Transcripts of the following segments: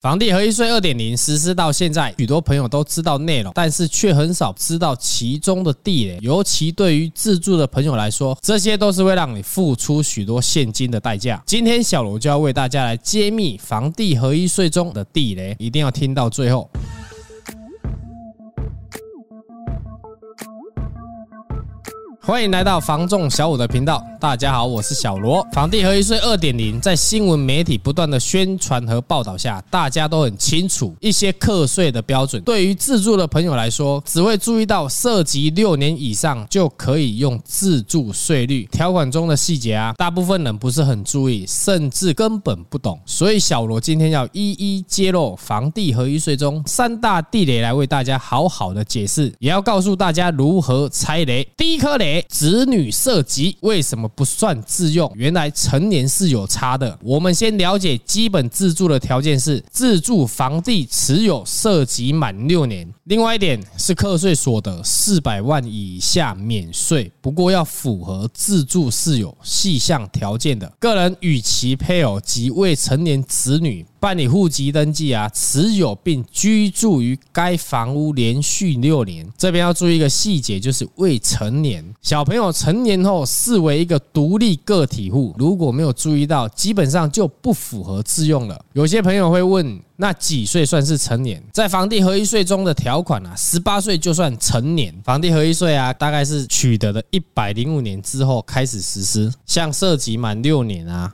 房地合一税二点零实施到现在，许多朋友都知道内容，但是却很少知道其中的地雷。尤其对于自住的朋友来说，这些都是会让你付出许多现金的代价。今天小罗就要为大家来揭秘房地合一税中的地雷，一定要听到最后。欢迎来到房仲小五的频道。大家好，我是小罗。房地合一税二点零在新闻媒体不断的宣传和报道下，大家都很清楚一些课税的标准。对于自住的朋友来说，只会注意到涉及六年以上就可以用自住税率条款中的细节啊，大部分人不是很注意，甚至根本不懂。所以小罗今天要一一揭露房地合一税中三大地雷，来为大家好好的解释，也要告诉大家如何拆雷。第一颗雷。子女涉及为什么不算自用？原来成年是有差的。我们先了解基本自住的条件是自住房地持有涉及满六年。另外一点是课税所得四百万以下免税，不过要符合自住是有细项条件的。个人与其配偶及未成年子女。办理户籍登记啊，持有并居住于该房屋连续六年。这边要注意一个细节，就是未成年小朋友成年后视为一个独立个体户，如果没有注意到，基本上就不符合自用了。有些朋友会问，那几岁算是成年？在房地合一税中的条款啊，十八岁就算成年。房地合一税啊，大概是取得的一百零五年之后开始实施，像涉及满六年啊。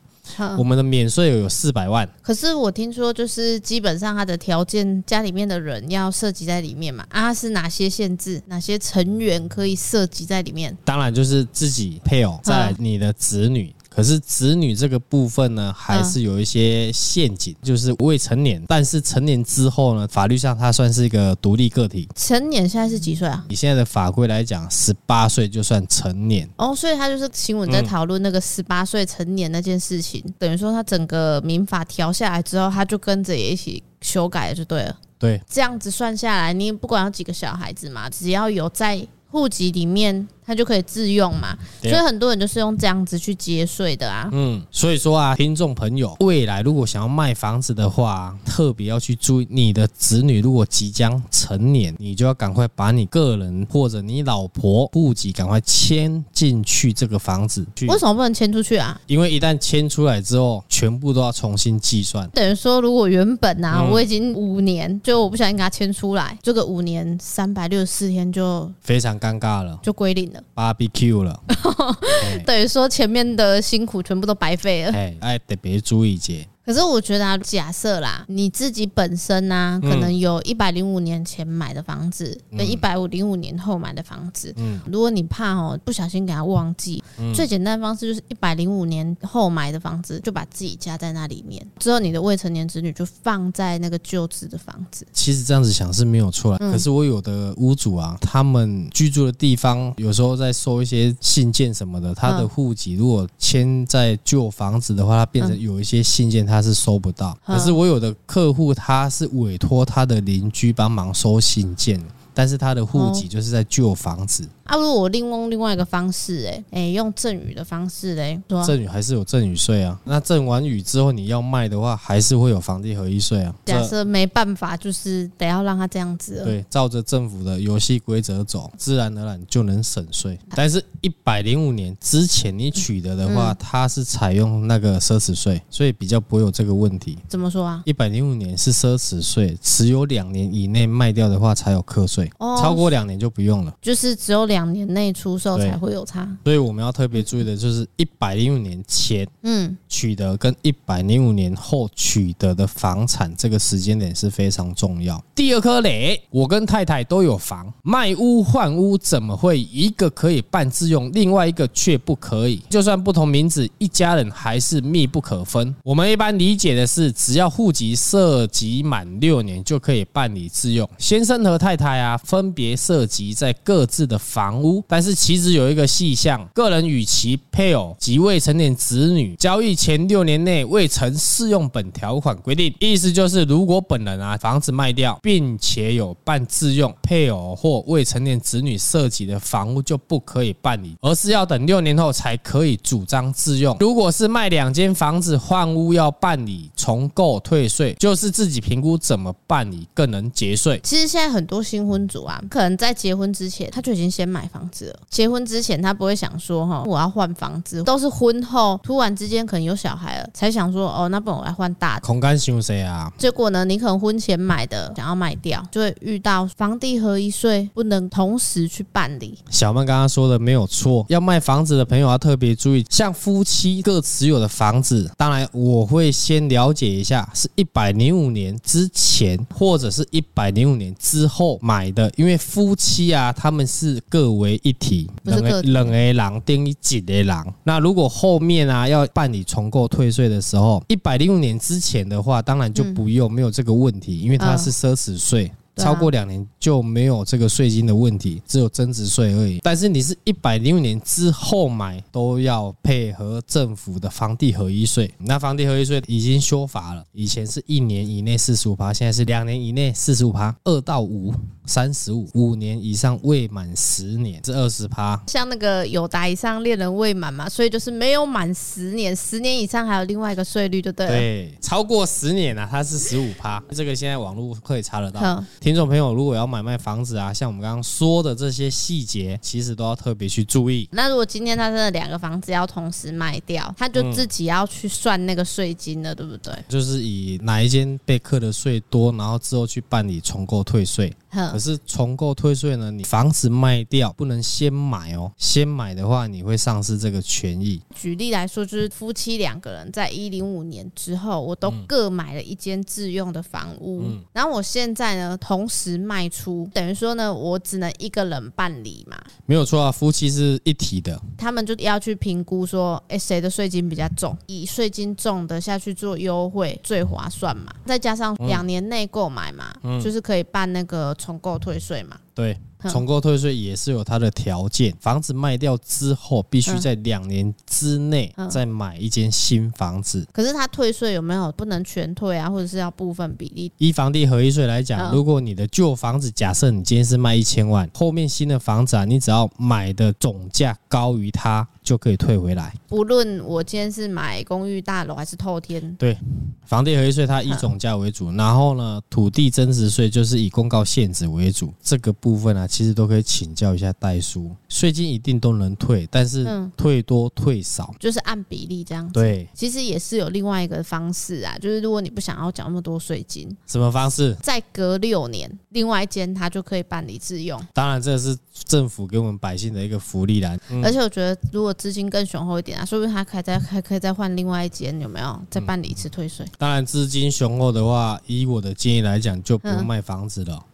我们的免税额有四百万，可是我听说就是基本上他的条件，家里面的人要涉及在里面嘛？啊，是哪些限制？哪些成员可以涉及在里面？当然就是自己配偶，在你的子女。可是子女这个部分呢，还是有一些陷阱，就是未成年，但是成年之后呢，法律上他算是一个独立个体。成年现在是几岁啊？以现在的法规来讲，十八岁就算成年。哦，所以他就是新闻在讨论那个十八岁成年那件事情，等于说他整个民法调下来之后，他就跟着也一起修改了，就对了。对，这样子算下来，你不管有几个小孩子嘛，只要有在户籍里面。他就可以自用嘛，所以很多人就是用这样子去节税的啊。嗯，所以说啊，听众朋友，未来如果想要卖房子的话，特别要去注意，你的子女如果即将成年，你就要赶快把你个人或者你老婆户籍赶快迁进去这个房子去。为什么不能迁出去啊？因为一旦迁出来之后，全部都要重新计算。等于说，如果原本啊，我已经五年，就我不小心给他迁出来，这个五年三百六十四天就非常尴尬了，就归零了。Barbecue 了，等于说前面的辛苦全部都白费了。哎，哎，特别注意一些。可是我觉得啊，假设啦，你自己本身呢，可能有一百零五年前买的房子，跟一百五零五年后买的房子，嗯，如果你怕哦不小心给他忘记，最简单的方式就是一百零五年后买的房子，就把自己加在那里面，之后你的未成年子女就放在那个旧址的房子。其实这样子想是没有错啦，可是我有的屋主啊，他们居住的地方有时候在收一些信件什么的，他的户籍如果迁在旧房子的话，他变成有一些信件他。他是收不到，可是我有的客户他是委托他的邻居帮忙收信件，但是他的户籍就是在旧房子。啊，如果我另用另外一个方式，欸，哎，哎，用赠与的方式嘞，赠与还是有赠与税啊。那赠完与之后你要卖的话，还是会有房地合一税啊。假设没办法，就是得要让他这样子。对，照着政府的游戏规则走，自然而然就能省税。但是，一百零五年之前你取得的话，它是采用那个奢侈税，所以比较不会有这个问题。怎么说啊？一百零五年是奢侈税，持有两年以内卖掉的话才有课税，哦超过两年就不用了。就是只有两。两年内出售才会有差，所以我们要特别注意的就是一百零五年前嗯取得跟一百零五年后取得的房产，这个时间点是非常重要。第二颗雷，我跟太太都有房，卖屋换屋怎么会一个可以办自用，另外一个却不可以？就算不同名字，一家人还是密不可分。我们一般理解的是，只要户籍涉及满六年就可以办理自用。先生和太太啊，啊，分别涉及在各自的房房屋，但是其实有一个细项，个人与其配偶及未成年子女交易前六年内未曾适用本条款规定，意思就是如果本人啊房子卖掉，并且有办自用，配偶或未成年子女涉及的房屋就不可以办理，而是要等六年后才可以主张自用。如果是卖两间房子换屋要办理重购退税，就是自己评估怎么办理更能节税。其实现在很多新婚族啊，可能在结婚之前他就已经先买房子了。结婚之前他不会想说哈，我要换房子，都是婚后突然之间可能有小孩了，才想说哦，那不然我来换大的。空干想谁啊？结果呢，你可能婚前买的想要卖掉，就会遇到房地合一税不能同时去办理。小曼刚刚说的没有错，要卖房子的朋友要特别注意，像夫妻各持有的房子，当然我会先了解一下，是一百零五年之前或者是一百零五年之后买的，因为夫妻啊，他们是各为一体，两个两个人等于几个人。那如果后面啊要办理重购退税的时候，一百零五年之前的话，当然就不用，没有这个问题，因为它是奢侈税。超过两年就没有这个税金的问题，只有增值税而已。但是你是一百零五年之后买，都要配合政府的房地合一税。那房地合一税已经修法了，以前是一年以内四十五趴，现在是两年以内四十五趴，二到五三十五，五年以上未满十年是二十趴。像那个有达以上恋人未满嘛，所以就是没有满十年，十年以上还有另外一个税率，就对了。对，超过十年啊，它是十五趴。这个现在网络可以查得到。听众朋友，如果要买卖房子啊，像我们刚刚说的这些细节，其实都要特别去注意。那如果今天他真的两个房子要同时卖掉，他就自己要去算那个税金了，对不对？就是以哪一间被课的税多，然后之后去办理重购退税。可是重购退税呢？你房子卖掉不能先买哦，先买的话你会丧失这个权益。举例来说，就是夫妻两个人在一零五年之后，我都各买了一间自用的房屋，嗯、然后我现在呢同时卖出，等于说呢我只能一个人办理嘛？没有错啊，夫妻是一体的，他们就要去评估说，哎，谁的税金比较重，以税金重的下去做优惠最划算嘛？再加上两年内购买嘛，嗯、就是可以办那个。重购退税嘛？对。重购退税也是有它的条件，房子卖掉之后，必须在两年之内再买一间新房子。可是它退税有没有不能全退啊，或者是要部分比例？依房地合一税来讲，如果你的旧房子，假设你今天是卖一千万，后面新的房子啊，你只要买的总价高于它，就可以退回来。不论我今天是买公寓大楼还是透天，对，房地合一税它以总价为主，然后呢，土地增值税就是以公告限制为主，这个部分啊。其实都可以请教一下代书，税金一定都能退，但是退多退少，嗯，就是按比例这样子。对，其实也是有另外一个方式啊，就是如果你不想要缴那么多税金，什么方式？再隔六年，另外一间他就可以办理自用。当然，这是政府给我们百姓的一个福利啦。而且我觉得，如果资金更雄厚一点啊，说不定他可以再还可以再换另外一间，有没有？再办理一次退税。当然，资金雄厚的话，以我的建议来讲，就不用卖房子了。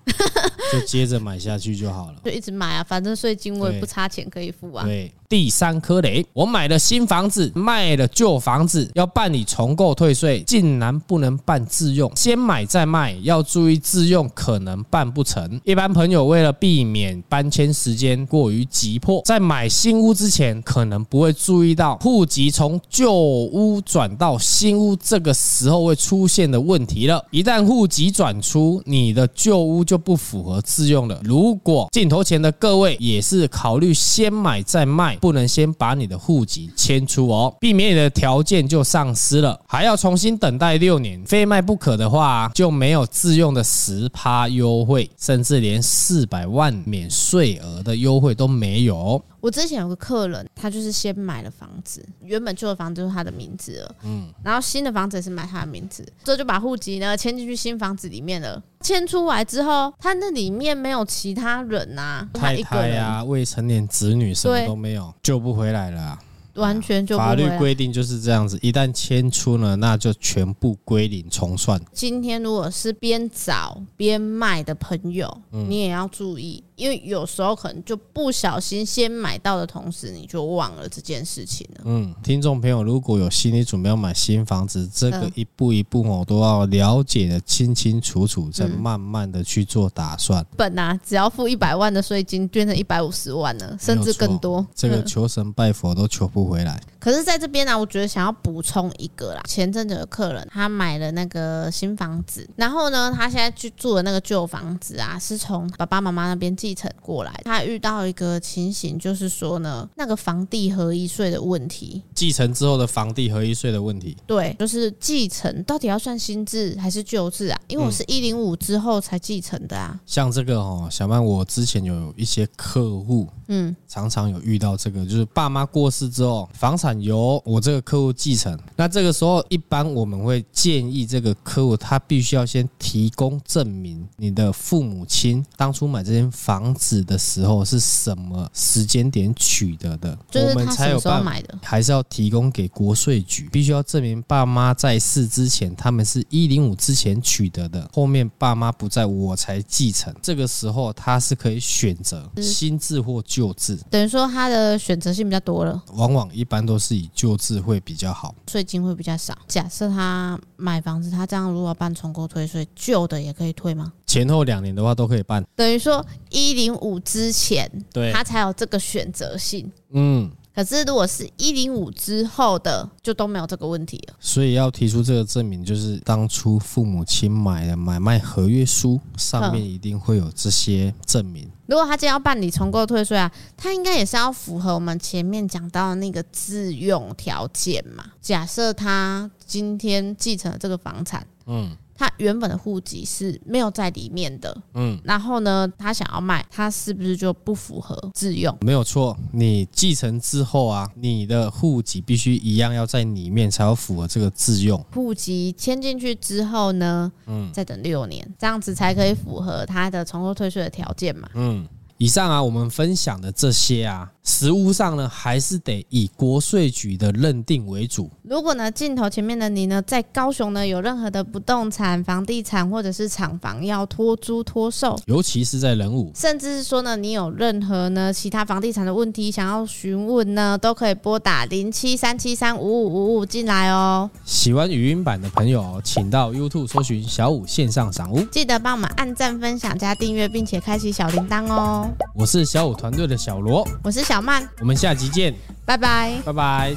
就接着买下去就好了，就一直买啊，反正税金我也不差钱可以付啊。对。第三颗雷，我买了新房子，卖了旧房子，要办理重购退税，竟然不能办自用，先买再卖，要注意自用可能办不成。一般朋友为了避免搬迁时间过于急迫，在买新屋之前，可能不会注意到户籍从旧屋转到新屋这个时候会出现的问题了。一旦户籍转出，你的旧屋就不符合自用了。如果镜头前的各位也是考虑先买再卖。不能先把你的户籍迁出哦，避免你的条件就丧失了，还要重新等待六年，非卖不可的话，就没有自用的十趴优惠，甚至连四百万免税额的优惠都没有。我之前有个客人，他就是先买了房子，原本旧的房子就是他的名字了，嗯，然后新的房子也是买他的名字，这就把户籍呢迁进去新房子里面了。迁出来之后，他那里面没有其他人呐，太太呀、未成年子女什么都没有，救不回来了啊。完全就法律规定就是这样子，一旦迁出呢，那就全部归零重算。今天如果是边找边卖的朋友，你也要注意，因为有时候可能就不小心先买到的同时，你就忘了这件事情了。嗯，听众朋友如果有心理准备要买新房子，这个一步一步我都要了解的清清楚楚，再慢慢的去做打算。本啊，只要付一百万的税金，变成一百五十万了，甚至更多。这个求神拜佛都求不回来。可是在这边呢，我觉得想要补充一个啦，前阵子的客人他买了那个新房子，然后呢，他现在去住的那个旧房子啊，是从爸爸妈妈那边继承过来。他遇到一个情形，就是说呢，那个房地合一税的问题，继承之后的房地合一税的问题，对，就是继承到底要算新制还是旧制啊？因为我是一零五之后才继承的啊。像这个哦，小曼，我之前有一些客户，嗯，常常有遇到这个，就是爸妈过世之后，房产由我这个客户继承。那这个时候，一般我们会建议这个客户，他必须要先提供证明，你的父母亲当初买这间房子的时候是什么时间点取得的，我们才有办法，还是要提供给国税局，必须要证明爸妈在世之前，他们是一零五之前取得的，后面爸妈不在我才继承。这个时候他是可以选择新制或旧制，等于说他的选择性比较多了。往往一般都是以旧制会比较好，税金会比较少。假设他买房子，他这样如果办重购退税，旧的也可以退吗？前后两年的话都可以办。等于说一零五之前，对，他才有这个选择性。嗯。可是，如果是一零五之后的，就都没有这个问题了。所以要提出这个证明，就是当初父母亲买的买卖合约书上面一定会有这些证明。如果他今天要办理重购退税啊，他应该也是要符合我们前面讲到的那个自用条件嘛。假设他今天继承了这个房产，嗯。他原本的户籍是没有在里面的，嗯，然后呢，他想要卖，他是不是就不符合自用？没有错，你继承之后啊，你的户籍必须一样要在里面，才要符合这个自用。户籍迁进去之后呢，嗯，再等六年，这样子才可以符合他的重购退税的条件嘛，嗯。以上啊，我们分享的这些啊，实务上呢，还是得以国税局的认定为主。如果呢，镜头前面的你呢，在高雄呢，有任何的不动产、房地产或者是厂房要托租托售，尤其是在人武，甚至是说呢，你有任何呢其他房地产的问题想要询问呢，都可以拨打零七三七三五五五五进来哦。喜欢语音版的朋友，请到 YouTube 搜寻小五线上赏屋，记得帮我们按赞、分享、加订阅，并且开启小铃铛哦。我是小五团队的小罗，我是小曼，我们下集见，拜拜，拜拜。